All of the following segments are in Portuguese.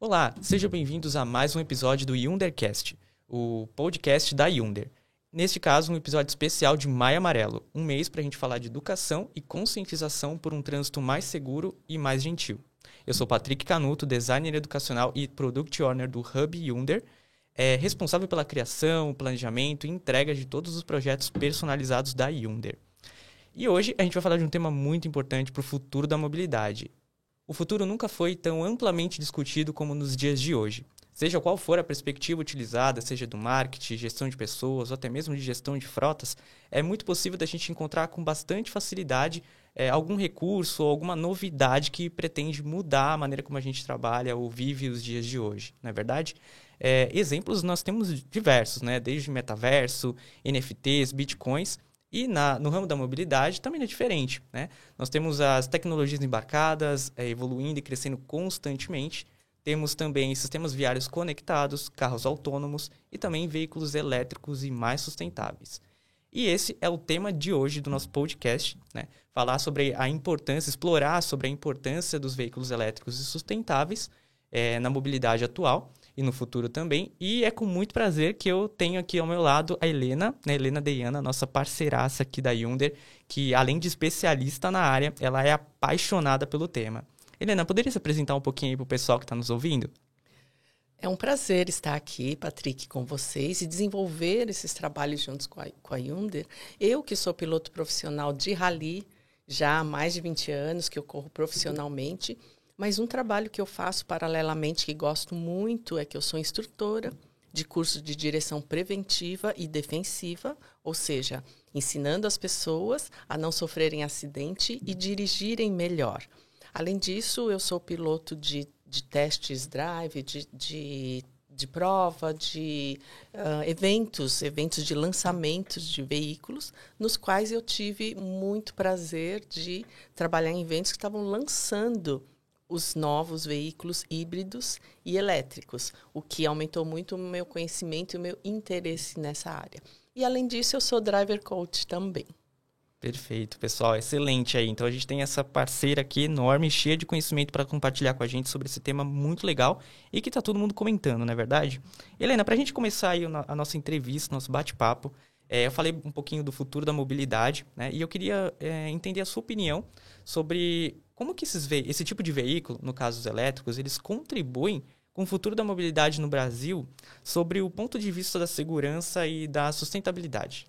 Olá, sejam bem-vindos a mais um episódio do Yundercast, o podcast da Yunder. Neste caso, um episódio especial de Maio Amarelo, um mês para a gente falar de educação e conscientização por um trânsito mais seguro e mais gentil. Eu sou Patrick Canuto, designer educacional e product owner do Hub Yunder, é responsável pela criação, planejamento e entrega de todos os projetos personalizados da Yunder. E hoje a gente vai falar de um tema muito importante para o futuro da mobilidade, o futuro nunca foi tão amplamente discutido como nos dias de hoje. Seja qual for a perspectiva utilizada, seja do marketing, gestão de pessoas ou até mesmo de gestão de frotas, é muito possível da gente encontrar com bastante facilidade é, algum recurso ou alguma novidade que pretende mudar a maneira como a gente trabalha ou vive os dias de hoje, não é verdade? É, exemplos nós temos diversos, né? desde metaverso, NFTs, bitcoins, e na, no ramo da mobilidade também é diferente. Né? Nós temos as tecnologias embarcadas é, evoluindo e crescendo constantemente. Temos também sistemas viários conectados, carros autônomos e também veículos elétricos e mais sustentáveis. E esse é o tema de hoje do nosso podcast, né? Falar sobre a importância, explorar sobre a importância dos veículos elétricos e sustentáveis é, na mobilidade atual e no futuro também. E é com muito prazer que eu tenho aqui ao meu lado a Helena, né? Helena Deiana, nossa parceiraça aqui da Yunder, que além de especialista na área, ela é apaixonada pelo tema. Helena, poderia se apresentar um pouquinho aí para o pessoal que está nos ouvindo? É um prazer estar aqui, Patrick, com vocês e desenvolver esses trabalhos juntos com a, com a Yunder. Eu, que sou piloto profissional de rally já há mais de 20 anos, que eu corro profissionalmente, mas um trabalho que eu faço paralelamente, que gosto muito, é que eu sou instrutora de curso de direção preventiva e defensiva, ou seja, ensinando as pessoas a não sofrerem acidente e dirigirem melhor. Além disso, eu sou piloto de, de testes drive, de, de, de prova, de uh, eventos, eventos de lançamentos de veículos, nos quais eu tive muito prazer de trabalhar em eventos que estavam lançando os novos veículos híbridos e elétricos, o que aumentou muito o meu conhecimento e o meu interesse nessa área. E além disso, eu sou driver coach também. Perfeito, pessoal, excelente aí. Então a gente tem essa parceira aqui enorme, cheia de conhecimento para compartilhar com a gente sobre esse tema muito legal e que está todo mundo comentando, não é verdade? Helena, para a gente começar aí a nossa entrevista, nosso bate-papo, é, eu falei um pouquinho do futuro da mobilidade, né? E eu queria é, entender a sua opinião sobre como que esses esse tipo de veículo, no caso os elétricos, eles contribuem com o futuro da mobilidade no Brasil sobre o ponto de vista da segurança e da sustentabilidade?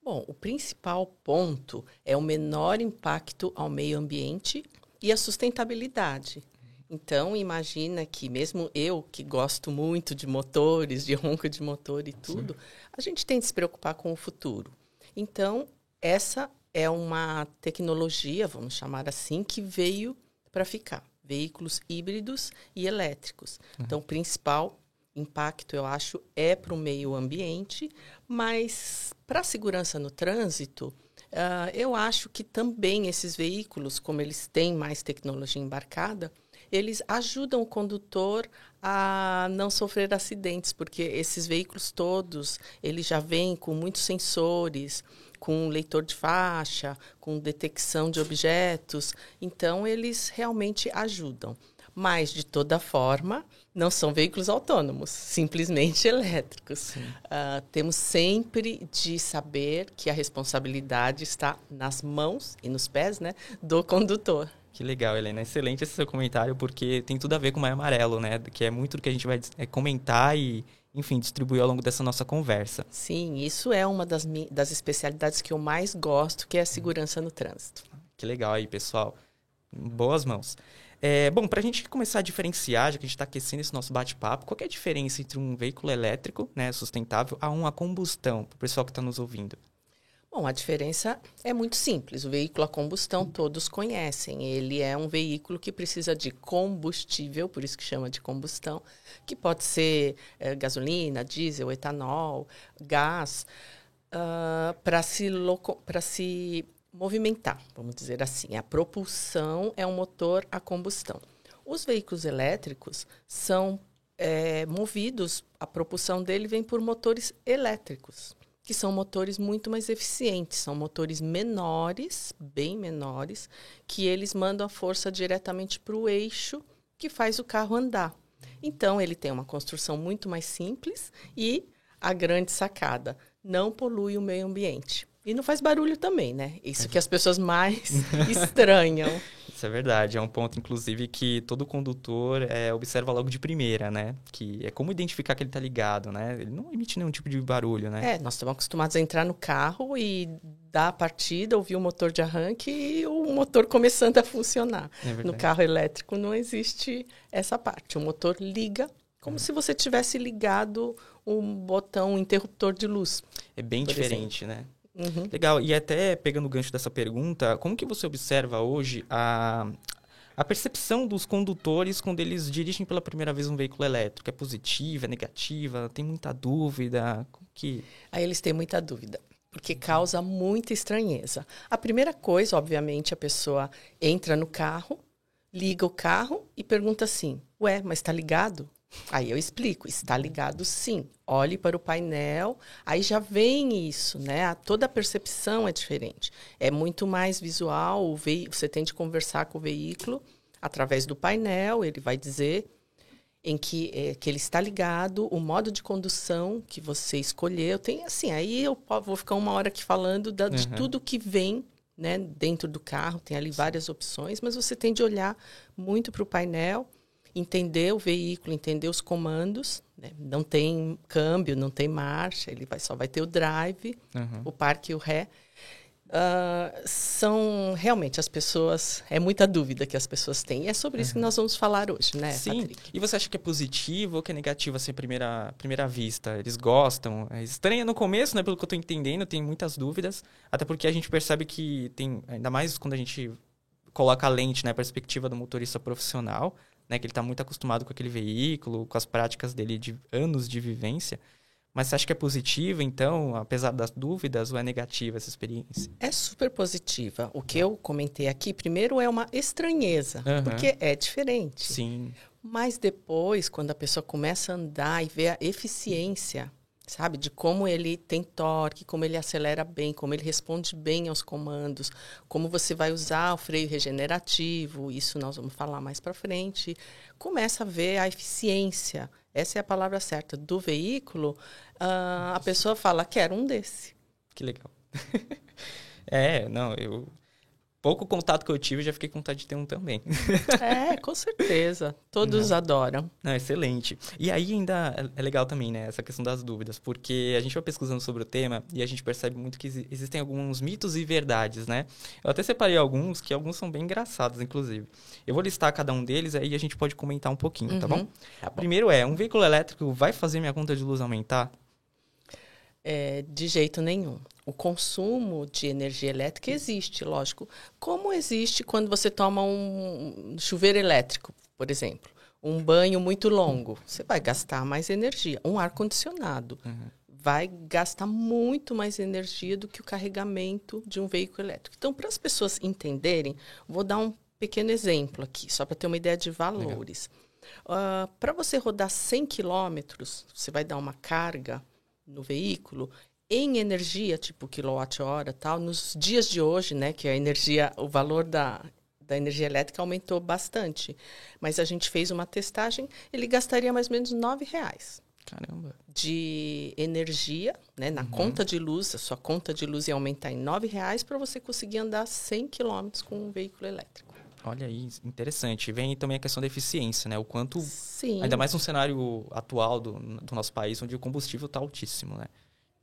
Bom, o principal ponto é o menor impacto ao meio ambiente e a sustentabilidade. Então, imagina que mesmo eu, que gosto muito de motores, de ronco de motor e tudo, Sim. a gente tem que se preocupar com o futuro. Então, essa é uma tecnologia, vamos chamar assim, que veio para ficar. Veículos híbridos e elétricos. Uhum. Então, o principal impacto, eu acho, é para o meio ambiente, mas para a segurança no trânsito, uh, eu acho que também esses veículos, como eles têm mais tecnologia embarcada, eles ajudam o condutor a não sofrer acidentes, porque esses veículos todos, eles já vêm com muitos sensores, com leitor de faixa, com detecção de objetos. Então, eles realmente ajudam. Mas, de toda forma, não são veículos autônomos, simplesmente elétricos. Uh, temos sempre de saber que a responsabilidade está nas mãos e nos pés né, do condutor. Que legal, Helena. Excelente esse seu comentário, porque tem tudo a ver com o Maio Amarelo, né? Que é muito do que a gente vai é, comentar e enfim, distribuir ao longo dessa nossa conversa. Sim, isso é uma das, das especialidades que eu mais gosto, que é a segurança no trânsito. Que legal aí, pessoal. Boas mãos. É, bom, para a gente começar a diferenciar, já que a gente está aquecendo esse nosso bate-papo, qual é a diferença entre um veículo elétrico, né, sustentável, a uma combustão, para o pessoal que está nos ouvindo? Bom, a diferença é muito simples. O veículo a combustão todos conhecem. Ele é um veículo que precisa de combustível, por isso que chama de combustão, que pode ser é, gasolina, diesel, etanol, gás, uh, para se, se movimentar, vamos dizer assim. A propulsão é um motor a combustão. Os veículos elétricos são é, movidos, a propulsão dele vem por motores elétricos que são motores muito mais eficientes, são motores menores, bem menores, que eles mandam a força diretamente para o eixo que faz o carro andar. Então, ele tem uma construção muito mais simples e a grande sacada, não polui o meio ambiente. E não faz barulho também, né? Isso que as pessoas mais estranham. Isso é verdade. É um ponto, inclusive, que todo condutor é, observa logo de primeira, né? Que é como identificar que ele está ligado, né? Ele não emite nenhum tipo de barulho, né? É, nós estamos acostumados a entrar no carro e dar a partida, ouvir o motor de arranque e o motor começando a funcionar. É no carro elétrico não existe essa parte. O motor liga como se você tivesse ligado um botão um interruptor de luz. É bem diferente, exemplo. né? Uhum. Legal. E até pegando o gancho dessa pergunta, como que você observa hoje a, a percepção dos condutores quando eles dirigem pela primeira vez um veículo elétrico? É positiva, é negativa? Tem muita dúvida? Como que... Aí eles têm muita dúvida porque causa muita estranheza. A primeira coisa, obviamente, a pessoa entra no carro, liga o carro e pergunta assim: Ué, mas está ligado? Aí eu explico, está ligado sim. Olhe para o painel, aí já vem isso, né? Toda a percepção é diferente. É muito mais visual, você tem de conversar com o veículo através do painel, ele vai dizer em que, é, que ele está ligado, o modo de condução que você escolheu. Tem assim, aí eu vou ficar uma hora aqui falando da, de uhum. tudo que vem né, dentro do carro, tem ali várias opções, mas você tem de olhar muito para o painel entender o veículo, entender os comandos. Né? Não tem câmbio, não tem marcha, ele vai, só vai ter o drive, uhum. o parque e o ré. Uh, são realmente as pessoas. É muita dúvida que as pessoas têm. E é sobre uhum. isso que uhum. nós vamos falar hoje, né, Sim. Patrick? E você acha que é positivo ou que é negativo assim, à primeira, primeira vista? Eles gostam? É estranho no começo, né? Pelo que eu estou entendendo, tem muitas dúvidas. Até porque a gente percebe que tem. Ainda mais quando a gente coloca a lente, né? A perspectiva do motorista profissional né? Que ele está muito acostumado com aquele veículo, com as práticas dele de anos de vivência. Mas você acha que é positiva, então, apesar das dúvidas, ou é negativa essa experiência? É super positiva. O que eu comentei aqui, primeiro, é uma estranheza, uhum. porque é diferente. Sim. Mas depois, quando a pessoa começa a andar e vê a eficiência sabe? De como ele tem torque, como ele acelera bem, como ele responde bem aos comandos, como você vai usar o freio regenerativo, isso nós vamos falar mais para frente. Começa a ver a eficiência, essa é a palavra certa, do veículo. Uh, a pessoa fala, quero um desse. Que legal. é, não, eu pouco contato que eu tive, já fiquei com vontade de ter um também. É, com certeza. Todos Não. adoram. Não, excelente. E aí ainda é legal também, né, essa questão das dúvidas, porque a gente vai pesquisando sobre o tema e a gente percebe muito que existem alguns mitos e verdades, né? Eu até separei alguns, que alguns são bem engraçados, inclusive. Eu vou listar cada um deles, aí a gente pode comentar um pouquinho, tá uhum. tá, bom? tá bom? Primeiro é, um veículo elétrico vai fazer minha conta de luz aumentar? É, de jeito nenhum. O consumo de energia elétrica existe, lógico. Como existe quando você toma um chuveiro elétrico, por exemplo, um banho muito longo, você vai gastar mais energia. Um ar-condicionado uhum. vai gastar muito mais energia do que o carregamento de um veículo elétrico. Então, para as pessoas entenderem, vou dar um pequeno exemplo aqui, só para ter uma ideia de valores. Uh, para você rodar 100 quilômetros, você vai dar uma carga no veículo em energia, tipo quilowatt-hora tal, nos dias de hoje, né, que a energia, o valor da, da energia elétrica aumentou bastante. Mas a gente fez uma testagem, ele gastaria mais ou menos nove reais. Caramba. De energia, né, na uhum. conta de luz, a sua conta de luz ia aumentar em nove reais para você conseguir andar 100 quilômetros com um veículo elétrico. Olha aí, interessante. Vem também a questão da eficiência, né? O quanto, Sim. ainda mais no cenário atual do, do nosso país, onde o combustível está altíssimo, né?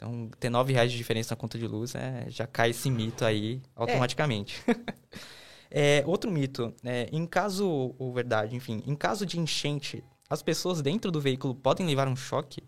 Então, ter nove reais de diferença na conta de luz é, já cai esse mito aí automaticamente. É. outro mito, é, em caso, ou verdade, enfim, em caso de enchente, as pessoas dentro do veículo podem levar um choque?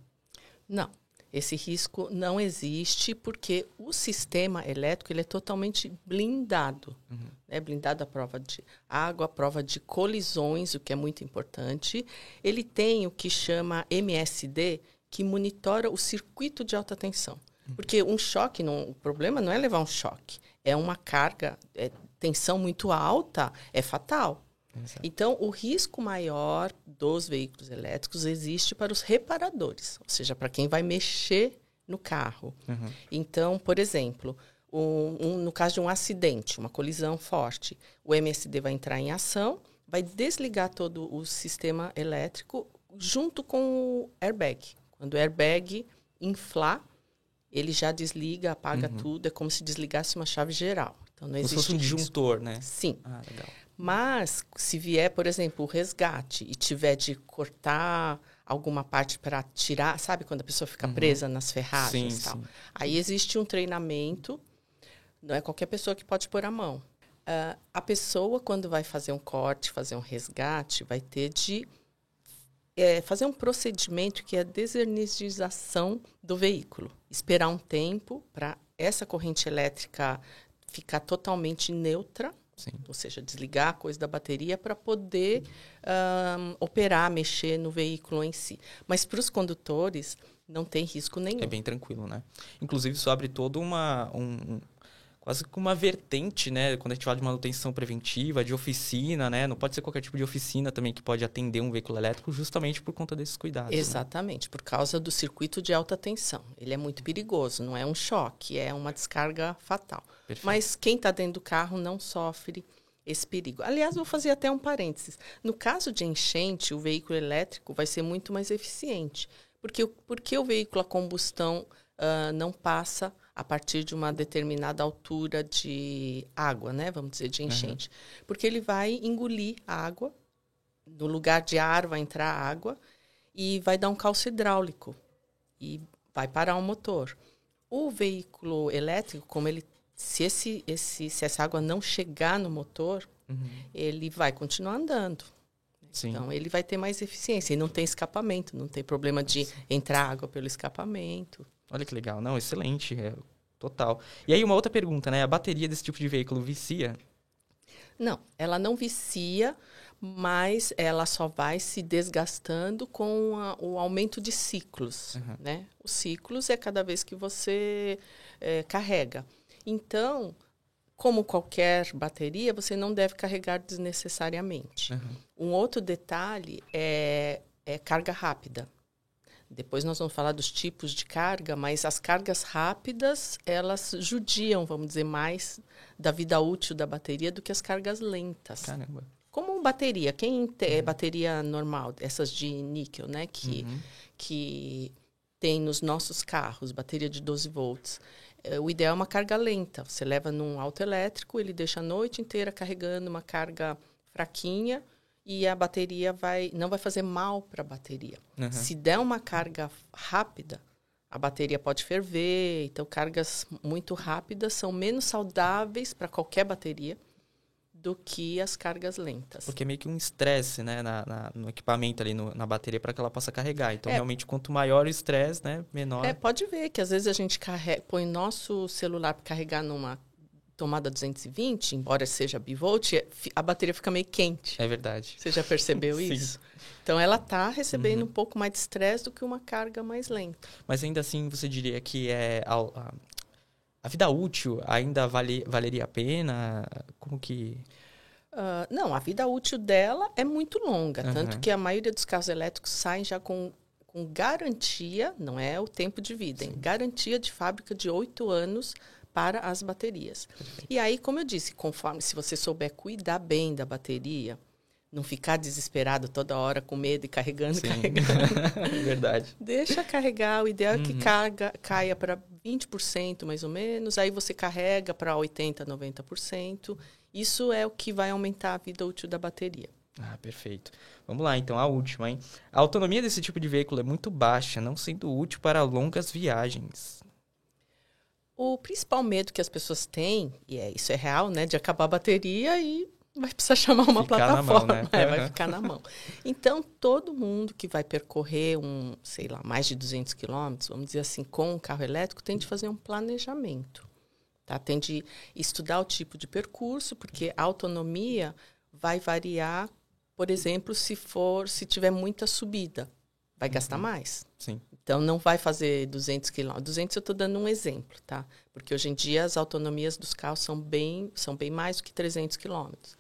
Não. Esse risco não existe porque o sistema elétrico ele é totalmente blindado. Uhum. É blindado à prova de água, à prova de colisões, o que é muito importante. Ele tem o que chama MSD, que monitora o circuito de alta tensão. Uhum. Porque um choque, não, o problema não é levar um choque, é uma carga, é, tensão muito alta, é fatal. Exato. Então, o risco maior dos veículos elétricos existe para os reparadores, ou seja, para quem vai mexer no carro. Uhum. Então, por exemplo, um, um, no caso de um acidente, uma colisão forte, o MSD vai entrar em ação, vai desligar todo o sistema elétrico, junto com o airbag. Quando o airbag inflar, ele já desliga, apaga uhum. tudo, é como se desligasse uma chave geral. Então não existe. Como se fosse um disjuntor, né? Sim. Ah, legal. Mas se vier, por exemplo, o resgate e tiver de cortar alguma parte para tirar, sabe quando a pessoa fica uhum. presa nas ferragens sim, e tal. Sim. Aí existe um treinamento, não é qualquer pessoa que pode pôr a mão. Uh, a pessoa, quando vai fazer um corte, fazer um resgate, vai ter de é, fazer um procedimento que é a desenergização do veículo. Esperar um tempo para essa corrente elétrica ficar totalmente neutra Sim. Ou seja, desligar a coisa da bateria para poder um, operar, mexer no veículo em si. Mas para os condutores, não tem risco nenhum. É bem tranquilo, né? Inclusive, isso abre toda uma. Um, quase que uma vertente, né? Quando a gente fala de manutenção preventiva, de oficina, né? Não pode ser qualquer tipo de oficina também que pode atender um veículo elétrico justamente por conta desses cuidados. Né? Exatamente, né? por causa do circuito de alta tensão. Ele é muito perigoso, não é um choque, é uma descarga fatal. Perfeito. Mas quem está dentro do carro não sofre esse perigo. Aliás, vou fazer até um parênteses. No caso de enchente, o veículo elétrico vai ser muito mais eficiente. Porque, porque o veículo a combustão uh, não passa a partir de uma determinada altura de água, né? Vamos dizer, de enchente. Uhum. Porque ele vai engolir a água, no lugar de ar vai entrar água e vai dar um calço hidráulico e vai parar o motor. O veículo elétrico, como ele se, esse, esse, se essa água não chegar no motor, uhum. ele vai continuar andando. Sim. Então, ele vai ter mais eficiência. E não tem escapamento, não tem problema de entrar água pelo escapamento. Olha que legal. Não, excelente. É, total. E aí, uma outra pergunta, né? A bateria desse tipo de veículo vicia? Não, ela não vicia, mas ela só vai se desgastando com a, o aumento de ciclos, uhum. né? Os ciclos é cada vez que você é, carrega. Então, como qualquer bateria, você não deve carregar desnecessariamente. Uhum. Um outro detalhe é, é carga rápida. Depois nós vamos falar dos tipos de carga, mas as cargas rápidas, elas judiam, vamos dizer, mais da vida útil da bateria do que as cargas lentas. Caramba. Como bateria, quem tem uhum. bateria normal, essas de níquel, né, que, uhum. que tem nos nossos carros, bateria de 12 volts, é, o ideal é uma carga lenta. Você leva num auto elétrico, ele deixa a noite inteira carregando uma carga fraquinha, e a bateria vai não vai fazer mal para a bateria. Uhum. Se der uma carga rápida, a bateria pode ferver. Então, cargas muito rápidas são menos saudáveis para qualquer bateria do que as cargas lentas. Porque é meio que um estresse, né, na, na, no equipamento ali, no, na bateria, para que ela possa carregar. Então, é, realmente, quanto maior o estresse, né, menor... É, pode ver que às vezes a gente carrega, põe nosso celular para carregar numa tomada 220, embora seja bivolt, é, a bateria fica meio quente. É verdade. Você já percebeu isso? Então ela está recebendo uhum. um pouco mais de estresse do que uma carga mais lenta. Mas ainda assim você diria que é a, a, a vida útil ainda vale, valeria a pena? Como que Uh, não, a vida útil dela é muito longa, uhum. tanto que a maioria dos carros elétricos saem já com, com garantia, não é o tempo de vida, hein? garantia de fábrica de oito anos para as baterias. E aí, como eu disse, conforme se você souber cuidar bem da bateria, não ficar desesperado toda hora com medo e carregando, Sim. carregando. Verdade. Deixa carregar. O ideal uhum. é que uhum. carga, caia para 20% mais ou menos. Aí você carrega para 80%, 90%. Isso é o que vai aumentar a vida útil da bateria. Ah, perfeito. Vamos lá, então, a última, hein? A autonomia desse tipo de veículo é muito baixa, não sendo útil para longas viagens. O principal medo que as pessoas têm, e é, isso é real, né, de acabar a bateria e vai precisar chamar uma ficar plataforma, mão, né? é, vai ficar na mão. Então, todo mundo que vai percorrer um, sei lá, mais de 200 quilômetros, vamos dizer assim, com um carro elétrico, tem de fazer um planejamento. Tá? Tem de estudar o tipo de percurso, porque a autonomia vai variar, por exemplo, se for, se tiver muita subida, vai uhum. gastar mais. Sim. Então, não vai fazer 200 quilômetros. 200 eu estou dando um exemplo, tá? Porque hoje em dia as autonomias dos carros são bem, são bem mais do que 300 quilômetros.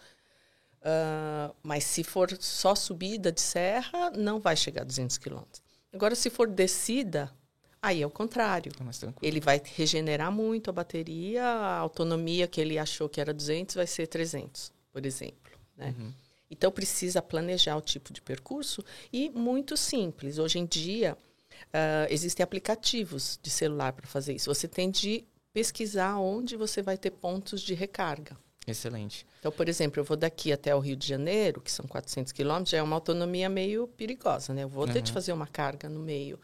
Uh, mas se for só subida de serra, não vai chegar a 200 quilômetros. Agora, se for descida, aí é o contrário. É ele vai regenerar muito a bateria, a autonomia que ele achou que era 200 vai ser 300, por exemplo. Né? Uhum. Então precisa planejar o tipo de percurso e muito simples. Hoje em dia uh, existem aplicativos de celular para fazer isso. Você tem de pesquisar onde você vai ter pontos de recarga. Excelente. Então, por exemplo, eu vou daqui até o Rio de Janeiro, que são 400 quilômetros, já é uma autonomia meio perigosa, né? Eu vou uhum. ter de fazer uma carga no meio.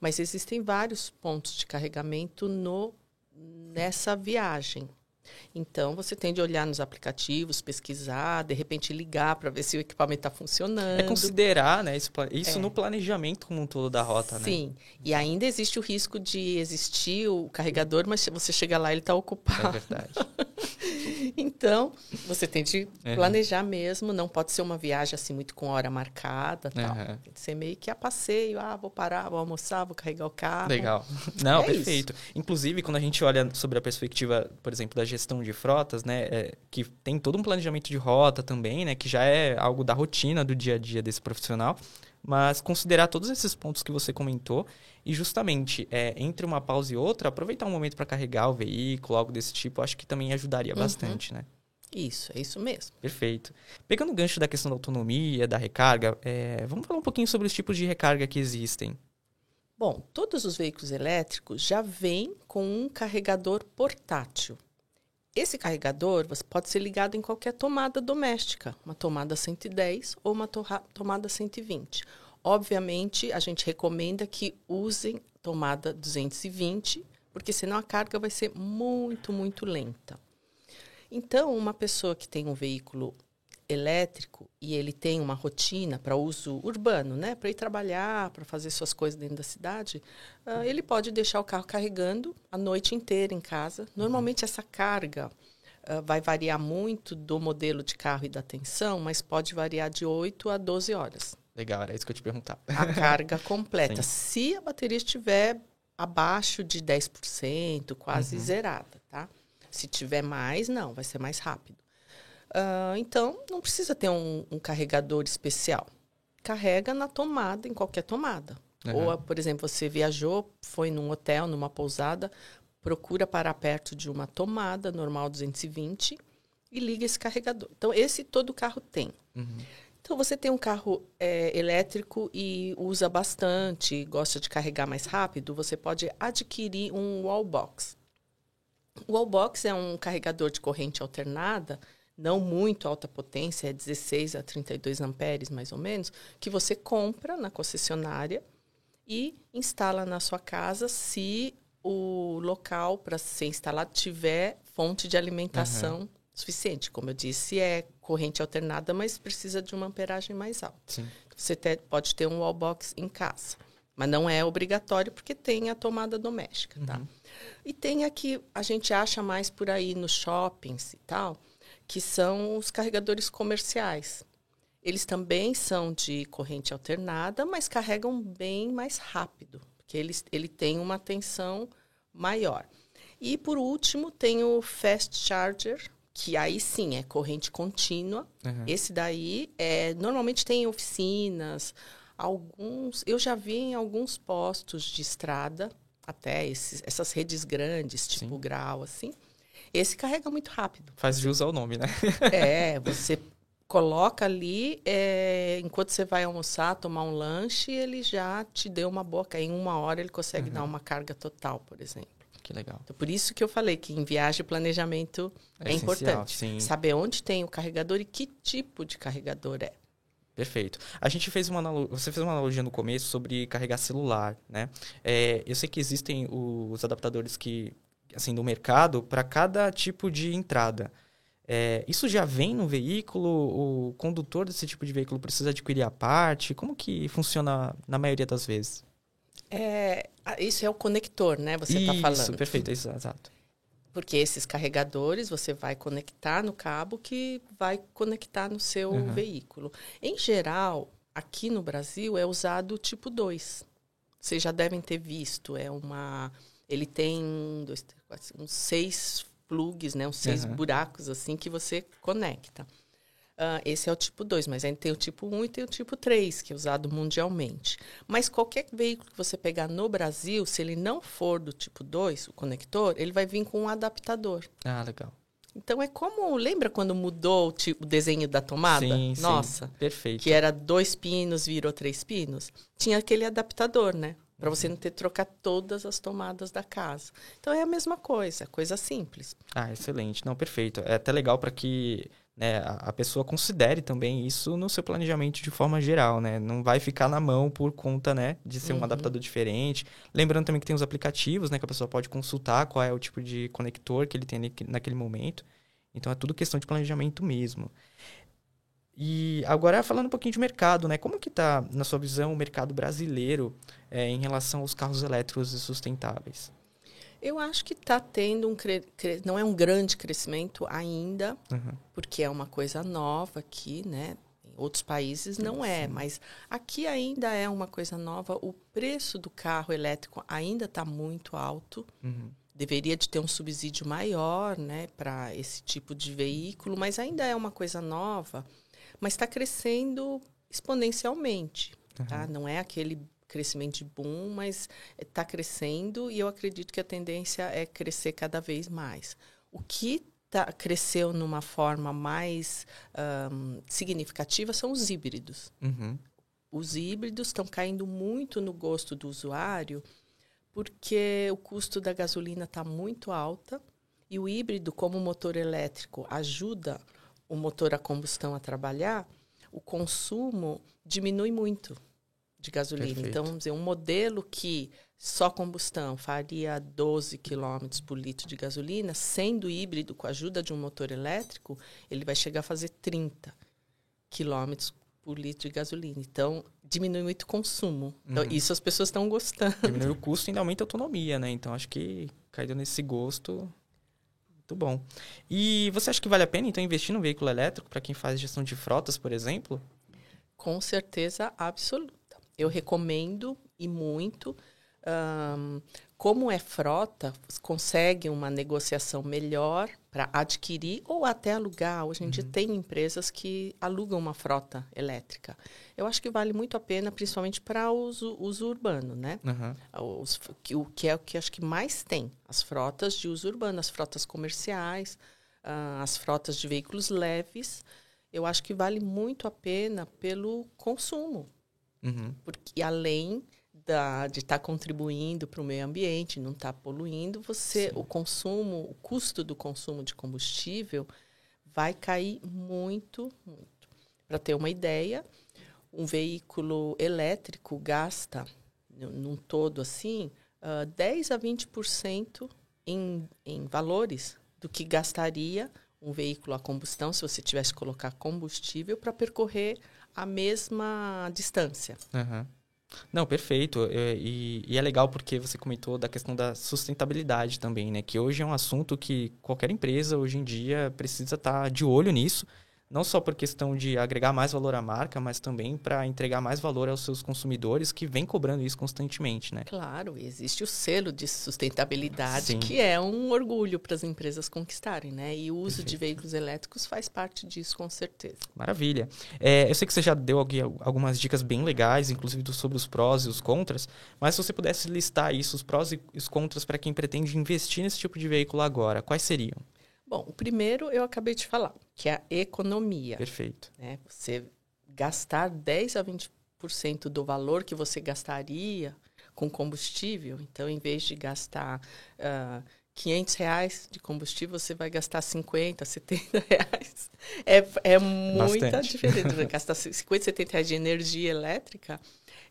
Mas existem vários pontos de carregamento no, nessa viagem. Então, você tem de olhar nos aplicativos, pesquisar, de repente ligar para ver se o equipamento está funcionando. É considerar né, isso, isso é. no planejamento como um todo da rota, Sim. né? Sim. E ainda existe o risco de existir o carregador, mas você chega lá ele está ocupado. É verdade. então, você tem de uhum. planejar mesmo, não pode ser uma viagem assim muito com hora marcada, tal. Uhum. Tem que ser meio que a passeio, ah, vou parar, vou almoçar, vou carregar o carro. Legal. Não, é perfeito. Isso. Inclusive, quando a gente olha sobre a perspectiva, por exemplo, da gestão de frotas, né, é, que tem todo um planejamento de rota também, né, que já é algo da rotina do dia a dia desse profissional, mas considerar todos esses pontos que você comentou e justamente é, entre uma pausa e outra, aproveitar um momento para carregar o veículo, algo desse tipo, acho que também ajudaria uhum. bastante, né? Isso, é isso mesmo. Perfeito. Pegando o gancho da questão da autonomia, da recarga, é, vamos falar um pouquinho sobre os tipos de recarga que existem. Bom, todos os veículos elétricos já vêm com um carregador portátil. Esse carregador pode ser ligado em qualquer tomada doméstica, uma tomada 110 ou uma to tomada 120. Obviamente, a gente recomenda que usem tomada 220, porque senão a carga vai ser muito, muito lenta. Então, uma pessoa que tem um veículo elétrico e ele tem uma rotina para uso urbano, né, para ir trabalhar, para fazer suas coisas dentro da cidade, uh, ele pode deixar o carro carregando a noite inteira em casa. Normalmente essa carga uh, vai variar muito do modelo de carro e da tensão, mas pode variar de 8 a 12 horas. Legal, era isso que eu te perguntar. A carga completa. Se a bateria estiver abaixo de 10%, quase uhum. zerada, tá? Se tiver mais, não, vai ser mais rápido. Uh, então, não precisa ter um, um, carregador especial. Carrega na tomada, em qualquer tomada. Uhum. Ou, por exemplo, você viajou, foi num hotel, numa pousada, procura parar perto de uma tomada normal 220 e liga esse carregador. Então, esse todo carro tem. Uhum. Então, você tem um carro é, elétrico e usa bastante, gosta de carregar mais rápido, você pode adquirir um wallbox. O wallbox é um carregador de corrente alternada, não muito alta potência, é 16 a 32 amperes mais ou menos, que você compra na concessionária e instala na sua casa se o local para ser instalado tiver fonte de alimentação uhum. Suficiente. Como eu disse, é corrente alternada, mas precisa de uma amperagem mais alta. Sim. Você te, pode ter um wallbox em casa, mas não é obrigatório porque tem a tomada doméstica, tá? Uhum. E tem aqui, a gente acha mais por aí nos shoppings e tal, que são os carregadores comerciais. Eles também são de corrente alternada, mas carregam bem mais rápido, porque eles, ele tem uma tensão maior. E por último, tem o Fast Charger, que aí sim é corrente contínua. Uhum. Esse daí é normalmente tem oficinas, alguns, eu já vi em alguns postos de estrada, até esses, essas redes grandes, tipo sim. grau assim. Esse carrega muito rápido. Faz jus ao nome, né? é, você coloca ali, é, enquanto você vai almoçar, tomar um lanche, ele já te deu uma boca. Em uma hora ele consegue uhum. dar uma carga total, por exemplo. Que legal. Então, por isso que eu falei que em viagem planejamento é, é importante. Sim. Saber onde tem o carregador e que tipo de carregador é. Perfeito. A gente fez uma você fez uma analogia no começo sobre carregar celular, né? É, eu sei que existem os adaptadores que assim do mercado para cada tipo de entrada. É, isso já vem no veículo? O condutor desse tipo de veículo precisa adquirir a parte? Como que funciona na maioria das vezes? É, isso é o conector, né? Você está falando. Isso, perfeito, isso, exato. Porque esses carregadores você vai conectar no cabo que vai conectar no seu uhum. veículo. Em geral, aqui no Brasil é usado o tipo 2. Vocês já devem ter visto. É uma. Ele tem dois, quatro, uns seis plugs, né? Uns seis uhum. buracos assim que você conecta. Uh, esse é o tipo 2, mas ainda tem o tipo 1 e tem o tipo 3, que é usado mundialmente. Mas qualquer veículo que você pegar no Brasil, se ele não for do tipo 2, o conector, ele vai vir com um adaptador. Ah, legal. Então é como. Lembra quando mudou o, tipo, o desenho da tomada? Sim, Nossa. Sim, perfeito. Que era dois pinos, virou três pinos. Tinha aquele adaptador, né? Para você não ter que trocar todas as tomadas da casa. Então é a mesma coisa, coisa simples. Ah, excelente. Não, perfeito. É até legal para que né, a, pessoa considere também isso no seu planejamento de forma geral, né? Não vai ficar na mão por conta, né, de ser uhum. um adaptador diferente. Lembrando também que tem os aplicativos, né, que a pessoa pode consultar qual é o tipo de conector que ele tem naquele momento. Então é tudo questão de planejamento mesmo. E agora falando um pouquinho de mercado, né? Como que está, na sua visão, o mercado brasileiro é, em relação aos carros elétricos e sustentáveis? Eu acho que está tendo um não é um grande crescimento ainda, uhum. porque é uma coisa nova aqui, né? Em outros países não é, mas aqui ainda é uma coisa nova. O preço do carro elétrico ainda está muito alto. Uhum. Deveria de ter um subsídio maior, né, para esse tipo de veículo, mas ainda é uma coisa nova. Mas está crescendo exponencialmente, uhum. tá? Não é aquele crescimento de boom, mas está crescendo e eu acredito que a tendência é crescer cada vez mais. O que tá, cresceu numa forma mais um, significativa são os híbridos. Uhum. Os híbridos estão caindo muito no gosto do usuário porque o custo da gasolina está muito alta e o híbrido, como motor elétrico, ajuda o motor a combustão a trabalhar, o consumo diminui muito de gasolina. Perfeito. Então, vamos dizer, um modelo que só combustão faria 12 km por litro de gasolina, sendo híbrido com a ajuda de um motor elétrico, ele vai chegar a fazer 30 km por litro de gasolina. Então, diminui muito o consumo. Então, uhum. isso as pessoas estão gostando. Diminui o custo e ainda aumenta a autonomia, né? Então, acho que caiu nesse gosto. Muito bom. E você acha que vale a pena, então, investir no veículo elétrico para quem faz gestão de frotas, por exemplo? Com certeza absoluta. Eu recomendo e muito. Um, como é frota, consegue uma negociação melhor para adquirir ou até alugar. Hoje em uhum. dia tem empresas que alugam uma frota elétrica. Eu acho que vale muito a pena, principalmente para o uso, uso, urbano, né? Uhum. Os, que, o que é o que acho que mais tem, as frotas de uso urbano, as frotas comerciais, uh, as frotas de veículos leves. Eu acho que vale muito a pena pelo consumo. Uhum. Porque além da, de estar tá contribuindo para o meio ambiente, não estar tá poluindo, você Sim. o consumo, o custo do consumo de combustível vai cair muito, muito. Para ter uma ideia, um veículo elétrico gasta, num todo assim, uh, 10 a 20% em, em valores do que gastaria um veículo a combustão, se você tivesse que colocar combustível, para percorrer a mesma distância. Uhum. Não, perfeito. É, e, e, é legal porque você comentou da questão da sustentabilidade também, né? Que hoje é um assunto que qualquer empresa hoje em dia precisa estar tá de olho nisso não só por questão de agregar mais valor à marca, mas também para entregar mais valor aos seus consumidores que vem cobrando isso constantemente, né? Claro, existe o selo de sustentabilidade Sim. que é um orgulho para as empresas conquistarem, né? E o uso Perfeito. de veículos elétricos faz parte disso, com certeza. Maravilha. É, eu sei que você já deu algumas dicas bem legais, inclusive sobre os prós e os contras, mas se você pudesse listar isso, os prós e os contras para quem pretende investir nesse tipo de veículo agora, quais seriam? Bom, o primeiro eu acabei de falar, que é a economia. Perfeito. Né? Você gastar 10 a 20% do valor que você gastaria com combustível. Então, em vez de gastar uh, ah, 500 reais de combustível, você vai gastar 50, 70 reais. É, é muita bastante. diferença. gastar 50, 70 reais de energia elétrica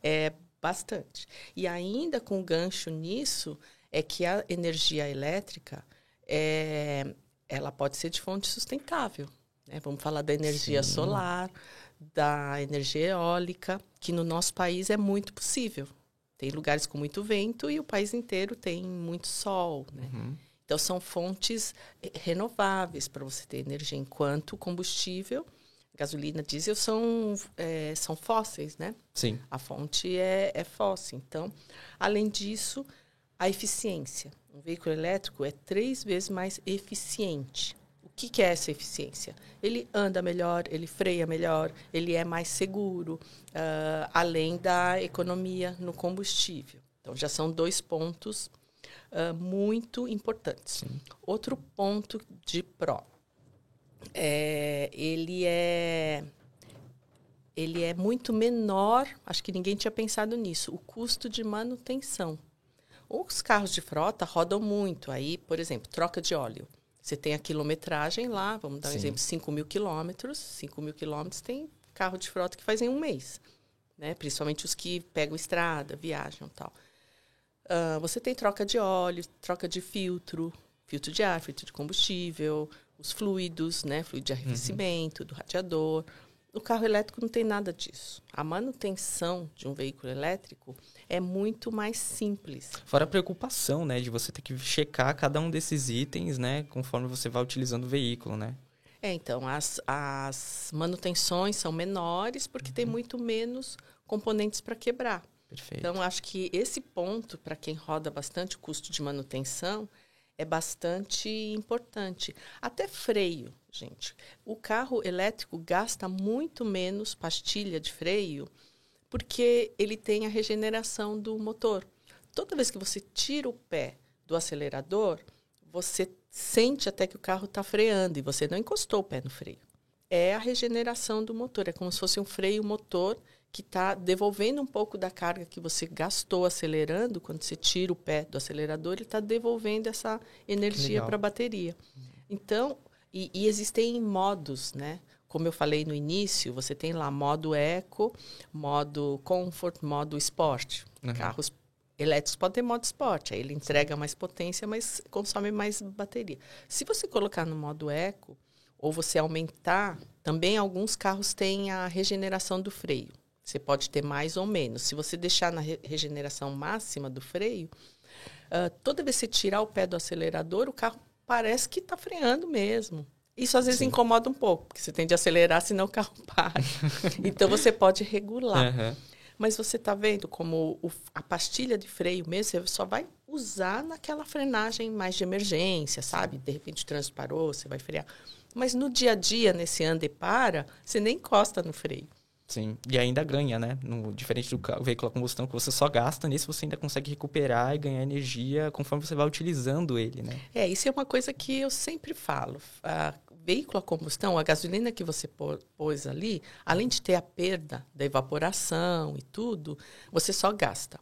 é bastante. E ainda com gancho nisso, é que a energia elétrica é, ela pode ser de fonte sustentável. Né? Vamos falar da energia Sim. solar, da energia eólica, que no nosso país é muito possível. Tem lugares com muito vento e o país inteiro tem muito sol. Né? Uhum. Então, são fontes eh, renováveis para você ter energia, enquanto combustível, gasolina, diesel são, é, são fósseis, né? Sim. A fonte é, é fóssil. Então, além disso, a eficiência. Um veículo elétrico é três vezes mais eficiente. O que, que é essa eficiência? Ele anda melhor, ele freia melhor, ele é mais seguro, uh, além da economia no combustível. Então, já são dois pontos uh, muito importantes. Sim. Outro ponto de pró. É, ele é ele é muito menor, acho que ninguém tinha pensado nisso, o custo de manutenção. Os carros de frota rodam muito, aí, por exemplo, troca de óleo. Você tem a quilometragem lá, vamos dar um Sim. exemplo, 5 mil quilômetros. 5 mil quilômetros tem carro de frota que faz em um mês, né? principalmente os que pegam estrada, viajam e tal. Uh, você tem troca de óleo, troca de filtro, filtro de ar, filtro de combustível, os fluidos, né? fluido de arrefecimento, uhum. do radiador. O carro elétrico não tem nada disso. A manutenção de um veículo elétrico é muito mais simples. Fora a preocupação, né, de você ter que checar cada um desses itens, né, conforme você vai utilizando o veículo, né? É, então, as, as manutenções são menores porque uhum. tem muito menos componentes para quebrar. Perfeito. Então, acho que esse ponto, para quem roda bastante o custo de manutenção, é bastante importante. Até freio, gente. O carro elétrico gasta muito menos pastilha de freio porque ele tem a regeneração do motor. Toda vez que você tira o pé do acelerador, você sente até que o carro está freando e você não encostou o pé no freio. É a regeneração do motor, é como se fosse um freio motor que está devolvendo um pouco da carga que você gastou acelerando. Quando você tira o pé do acelerador, ele está devolvendo essa energia para a bateria. Então, e, e, existem modos, né? Como eu falei no início, você tem lá modo eco, modo comfort, modo esporte. Uhum. Carros elétricos podem ter modo esporte, aí ele entrega mais potência, mas consome mais bateria. Se você colocar no modo eco, ou você aumentar, também alguns carros têm a regeneração do freio. Você pode ter mais ou menos. Se você deixar na re regeneração máxima do freio, uh, toda vez que você tirar o pé do acelerador, o carro parece que está freando mesmo. Isso às vezes Sim. incomoda um pouco, porque você tem de acelerar, senão o carro para. então você pode regular. Uhum. Mas você está vendo como o, a pastilha de freio mesmo, você só vai usar naquela frenagem mais de emergência, sabe? De repente o trânsito parou, você vai frear. Mas no dia a dia, nesse anda e para, você nem encosta no freio. Sim, e ainda ganha, né? No, diferente do veículo a combustão, que você só gasta, nisso você ainda consegue recuperar e ganhar energia conforme você vai utilizando ele, né? É, isso é uma coisa que eu sempre falo. A veículo a combustão, a gasolina que você pôs ali, além de ter a perda da evaporação e tudo, você só gasta.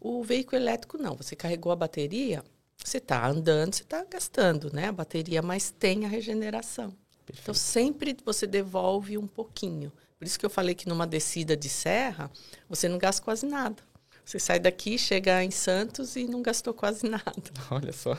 O veículo elétrico não, você carregou a bateria, você está andando, você está gastando né, a bateria, mas tem a regeneração. Perfeito. Então sempre você devolve um pouquinho. Por isso que eu falei que numa descida de serra, você não gasta quase nada. Você sai daqui, chega em Santos e não gastou quase nada. Olha só.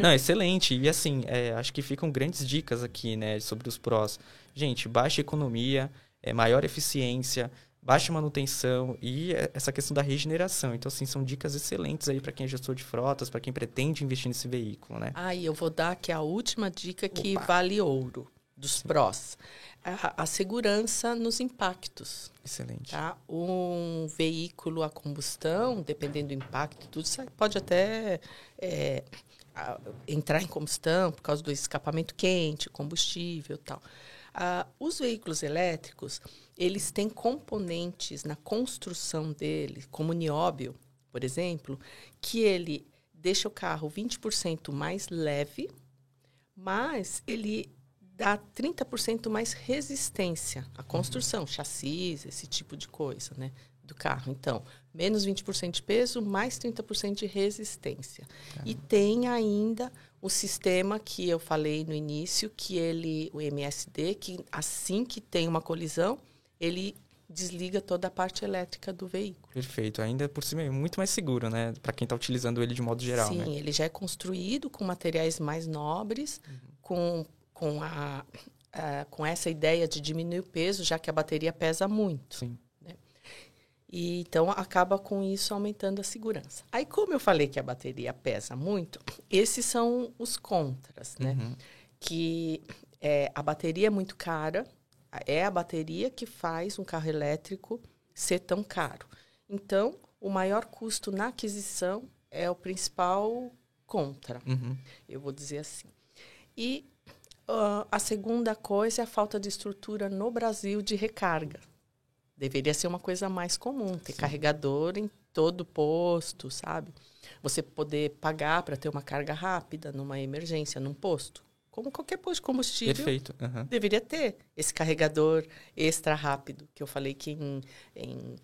não, excelente. E assim, é, acho que ficam grandes dicas aqui, né, sobre os prós. Gente, baixa economia, é, maior eficiência, baixa manutenção e é, essa questão da regeneração. Então, assim, são dicas excelentes aí para quem é gestor de frotas, para quem pretende investir nesse veículo, né? Ah, e eu vou dar aqui a última dica que Opa. vale ouro dos Sim. prós a, a, segurança nos impactos. Excelente. Tá? Um veículo a combustão, dependendo do impacto, tudo pode até é, entrar em combustão por causa do escapamento quente, combustível tal. Ah, os veículos elétricos, eles têm componentes na construção dele, como o nióbio, por exemplo, que ele deixa o carro 20% mais leve, mas ele dá 30% mais resistência à construção, chassis, esse tipo de coisa, né? Do carro. Então, menos 20% de peso, mais 30% de resistência. Tá. E tem ainda o sistema que eu falei no início, que ele, o MSD, que assim que tem uma colisão, ele desliga toda a parte elétrica do veículo. Perfeito. Ainda por cima é muito mais seguro, né? Para quem está utilizando ele de modo geral. Sim, né? ele já é construído com materiais mais nobres, uhum. com com, a, a, com essa ideia de diminuir o peso, já que a bateria pesa muito. Sim. Né? E, então, acaba com isso aumentando a segurança. Aí, como eu falei que a bateria pesa muito, esses são os contras, né? Uhum. Que é, a bateria é muito cara, é a bateria que faz um carro elétrico ser tão caro. Então, o maior custo na aquisição é o principal contra, uhum. eu vou dizer assim. E Uh, a segunda coisa é a falta de estrutura no Brasil de recarga Deveria ser uma coisa mais comum, ter Sim. carregador em todo posto, sabe? Você poder pagar para ter uma carga rápida numa emergência, num posto. Como qualquer posto de combustível. Perfeito. Uhum. Deveria ter esse carregador extra rápido, que eu falei que em, em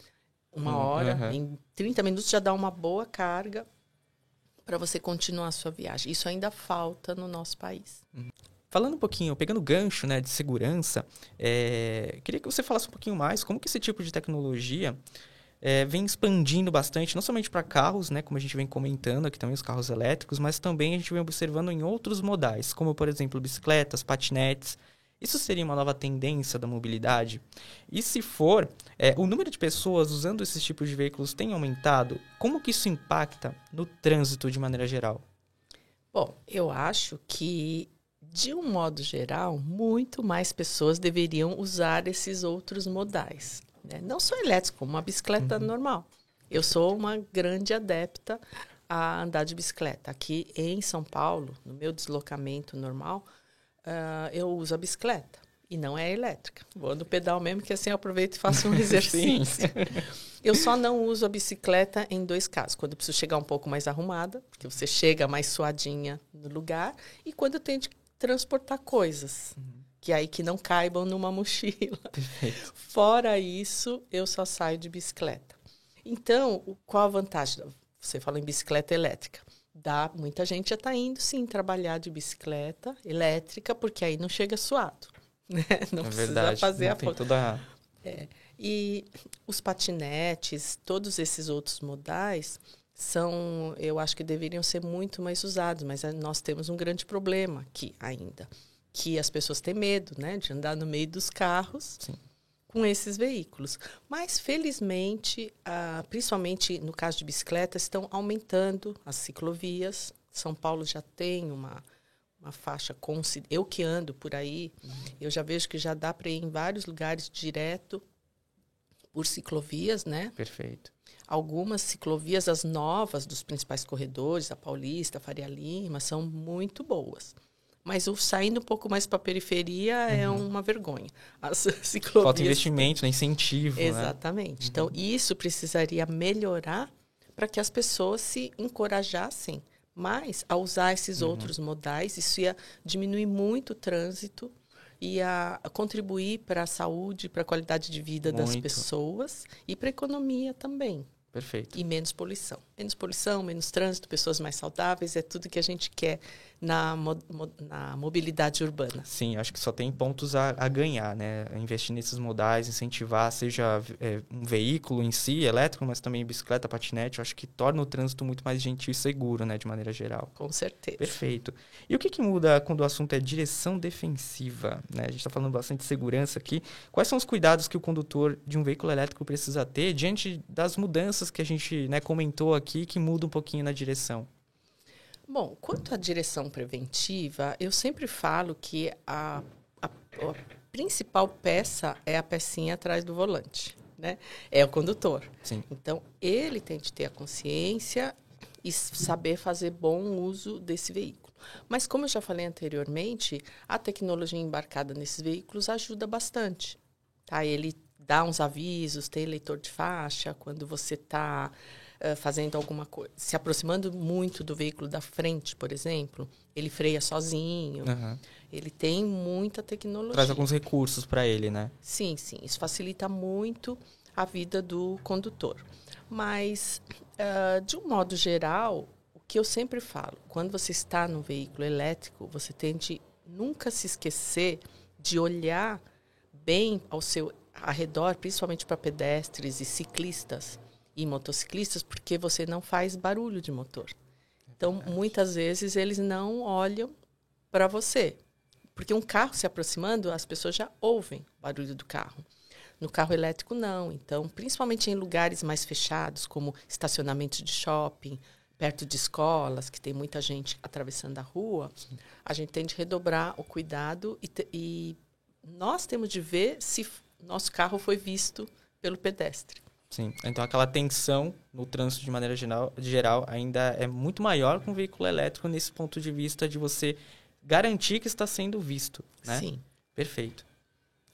uma hora, uhum. em 30 minutos já dá uma boa carga para você continuar a sua viagem. Isso ainda falta no nosso país. Uhum. Falando um pouquinho, pegando gancho né, de segurança, é, queria que você falasse um pouquinho mais como que esse tipo de tecnologia é, vem expandindo bastante, não somente para carros, né, como a gente vem comentando aqui também, os carros elétricos, mas também a gente vem observando em outros modais, como, por exemplo, bicicletas, patinetes. Isso seria uma nova tendência da mobilidade? E se for, é, o número de pessoas usando esses tipos de veículos tem aumentado? Como que isso impacta no trânsito de maneira geral? Bom, eu acho que de um modo geral, muito mais pessoas deveriam usar esses outros modais. Né? Não só elétricos, como uma bicicleta uhum. normal. Eu sou uma grande adepta a andar de bicicleta. Aqui em São Paulo, no meu deslocamento normal, uh, eu uso a bicicleta. E não é elétrica. Vou no pedal mesmo, que assim eu aproveito e faço um exercício. eu só não uso a bicicleta em dois casos. Quando eu preciso chegar um pouco mais arrumada, que você chega mais suadinha no lugar, e quando eu tenho de transportar coisas. Uhum. Que aí que não caibam numa mochila. Perfeito. Fora isso, eu só saio de bicicleta. Então, qual a vantagem? Você fala em bicicleta elétrica. Dá, muita gente já está indo sim trabalhar de bicicleta elétrica, porque aí não chega suado. Né? Não é precisa verdade, fazer a tem toda é. E os patinetes, todos esses outros modais, são, eu acho que deveriam ser muito mais usados, mas eh, nós temos um grande problema aqui ainda, que as pessoas têm medo, né, de andar no meio dos carros Sim. com esses veículos. Mas felizmente, ah, principalmente no caso de bicicletas, estão aumentando as ciclovias. São Paulo já tem uma uma faixa eu que ando por aí, uhum. eu já vejo que já dá para ir em vários lugares direto por ciclovias, né? Perfeito. Algumas ciclovias, as novas dos principais corredores, a Paulista, a Faria Lima, são muito boas. Mas o saindo um pouco mais para a periferia é uhum. é uma vergonha. As ciclovias. Falta investimento, né? incentivo. Né? Exatamente. Né? Então, isso precisaria melhorar para que as pessoas se encorajassem mais a usar esses uhum. outros modais. Isso ia diminuir muito o trânsito ia contribuir para a saúde, para a qualidade de vida Muito. das pessoas e para a economia também. Perfeito. E menos poluição. Menos poluição, menos trânsito, pessoas mais saudáveis, é tudo que a gente quer na, mo, na mobilidade urbana. Sim, acho que só tem pontos a, a ganhar, né? Investir nesses modais, incentivar, seja é, um veículo em si, elétrico, mas também bicicleta, patinete, acho que torna o trânsito muito mais gentil e seguro, né? De maneira geral. Com certeza. Perfeito. E o que, que muda quando o assunto é direção defensiva? Né? A gente está falando bastante de segurança aqui. Quais são os cuidados que o condutor de um veículo elétrico precisa ter diante das mudanças que a gente né, comentou aqui, que muda um pouquinho na direção? Bom, quanto à direção preventiva, eu sempre falo que a, a, a principal peça é a pecinha atrás do volante, né? É o condutor. Sim. Então, ele tem de ter a consciência e saber fazer bom uso desse veículo. Mas, como eu já falei anteriormente, a tecnologia embarcada nesses veículos ajuda bastante. Tá? Ele dá uns avisos, tem leitor de faixa, quando você está uh, fazendo alguma coisa, se aproximando muito do veículo da frente, por exemplo, ele freia sozinho. Uhum. Ele tem muita tecnologia. Traz alguns recursos para ele, né? Sim, sim. Isso facilita muito a vida do condutor. Mas, uh, de um modo geral, o que eu sempre falo, quando você está no veículo elétrico, você tem de nunca se esquecer de olhar bem ao seu arredor, principalmente para pedestres e ciclistas, e motociclistas porque você não faz barulho de motor. Então, muitas vezes eles não olham para você. Porque um carro se aproximando, as pessoas já ouvem o barulho do carro. No carro elétrico, não. Então, principalmente em lugares mais fechados, como estacionamentos de shopping, perto de escolas, que tem muita gente atravessando a rua, Sim. a gente tem de redobrar o cuidado e, e nós temos de ver se nosso carro foi visto pelo pedestre. Sim, então aquela tensão no trânsito de maneira geral, geral ainda é muito maior com o veículo elétrico nesse ponto de vista de você garantir que está sendo visto, né? Sim. Perfeito.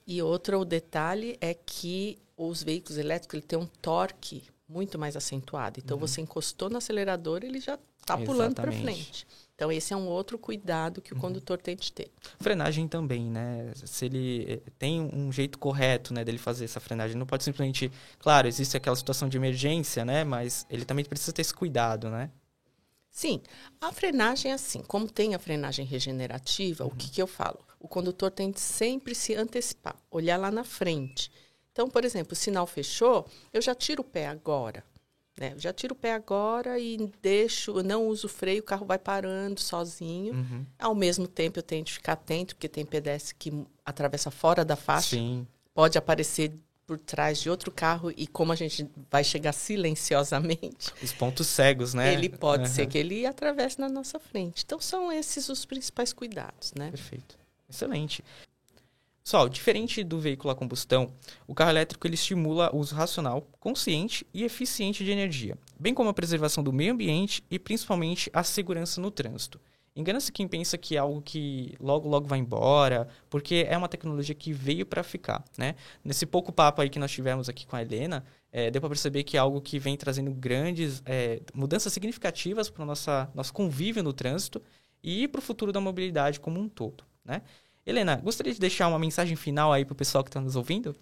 E outro detalhe é que os veículos elétricos ele têm um torque muito mais acentuado. Então, uhum. você encostou no acelerador, ele já está pulando para frente. Então, esse é um outro cuidado que o uhum. condutor tem de ter. Frenagem também, né? Se ele eh, tem um jeito correto, né, dele fazer essa frenagem, não pode simplesmente... Claro, existe aquela situação de emergência, né? Mas ele também precisa ter esse cuidado, né? Sim. A frenagem é assim. Como tem a frenagem regenerativa, uhum. o que, que eu falo? O condutor tem de sempre se antecipar, olhar lá na frente. Então, por exemplo, o sinal fechou, eu já tiro o pé agora. Né? Já tiro o pé agora e deixo, não uso freio, o carro vai parando sozinho. Uhum. Ao mesmo tempo, eu tenho de ficar atento, porque tem pedestre que atravessa fora da faixa. Sim. Pode aparecer por trás de outro carro e como a gente vai chegar silenciosamente. Os pontos cegos, né? Ele pode uhum. ser que ele atravesse na nossa frente. Então são esses os principais cuidados, né? Perfeito. Excelente. Pessoal, diferente do veículo a combustão, o carro elétrico ele estimula o uso racional, consciente e eficiente de energia, bem como a preservação do meio ambiente e principalmente a segurança no trânsito. Engana-se quem pensa que é algo que logo logo vai embora, porque é uma tecnologia que veio para ficar, né? Nesse pouco papo aí que nós tivemos aqui com a Helena, é, deu para perceber que é algo que vem trazendo grandes é, mudanças significativas para o nosso convívio no trânsito e para o futuro da mobilidade como um todo, né? Helena, gostaria de deixar uma mensagem final aí para o pessoal que está nos ouvindo?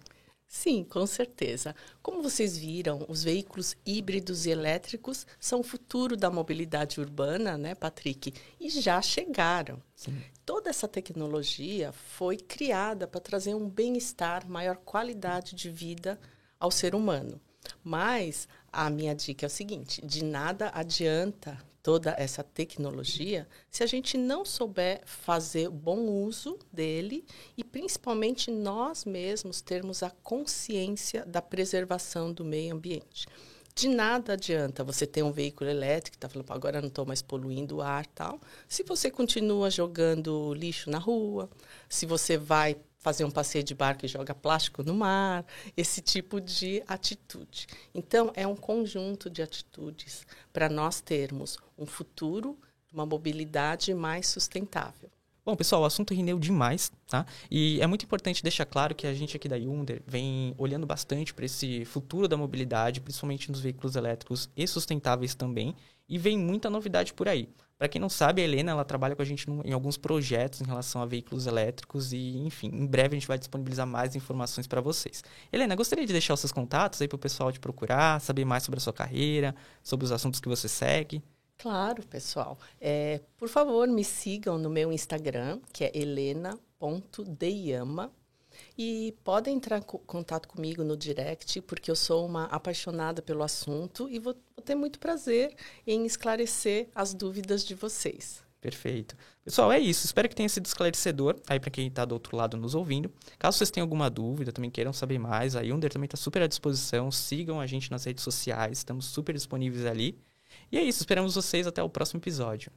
Sim, com certeza. Como vocês viram, os veículos híbridos e elétricos são o futuro da mobilidade urbana, né, Patrick? E já chegaram. Sim. Toda essa tecnologia foi criada para trazer um bem-estar, maior qualidade de vida ao ser humano. Mas a minha dica é o seguinte: de nada adianta toda essa tecnologia se a gente não souber fazer bom uso dele e principalmente nós mesmos termos a consciência da preservação do meio ambiente. De nada adianta você ter um veículo elétrico, está falando, agora não estou mais poluindo o ar tal, se você continua jogando lixo na rua, se você vai fazer um passeio de barco e joga plástico no mar, esse tipo de atitude. Então, é um conjunto de atitudes para nós termos um futuro, uma mobilidade mais sustentável. Bom, pessoal, o assunto rendeu demais, tá? E é muito importante deixar claro que a gente aqui da Hyundai vem olhando bastante para esse futuro da mobilidade, principalmente nos veículos elétricos e sustentáveis também, e vem muita novidade por aí. Para quem não sabe, a Helena ela trabalha com a gente em alguns projetos em relação a veículos elétricos e, enfim, em breve a gente vai disponibilizar mais informações para vocês. Helena, gostaria de deixar os seus contatos aí para o pessoal te procurar, saber mais sobre a sua carreira, sobre os assuntos que você segue. Claro, pessoal. É, por favor, me sigam no meu Instagram, que é helena.deyama. E podem entrar em contato comigo no direct, porque eu sou uma apaixonada pelo assunto e vou, vou ter muito prazer em esclarecer as dúvidas de vocês. Perfeito. Pessoal, é isso. Espero que tenha sido esclarecedor aí para quem está do outro lado nos ouvindo. Caso vocês tenham alguma dúvida, também queiram saber mais, a Yunder também está super à disposição. Sigam a gente nas redes sociais, estamos super disponíveis ali. E é isso, esperamos vocês até o próximo episódio.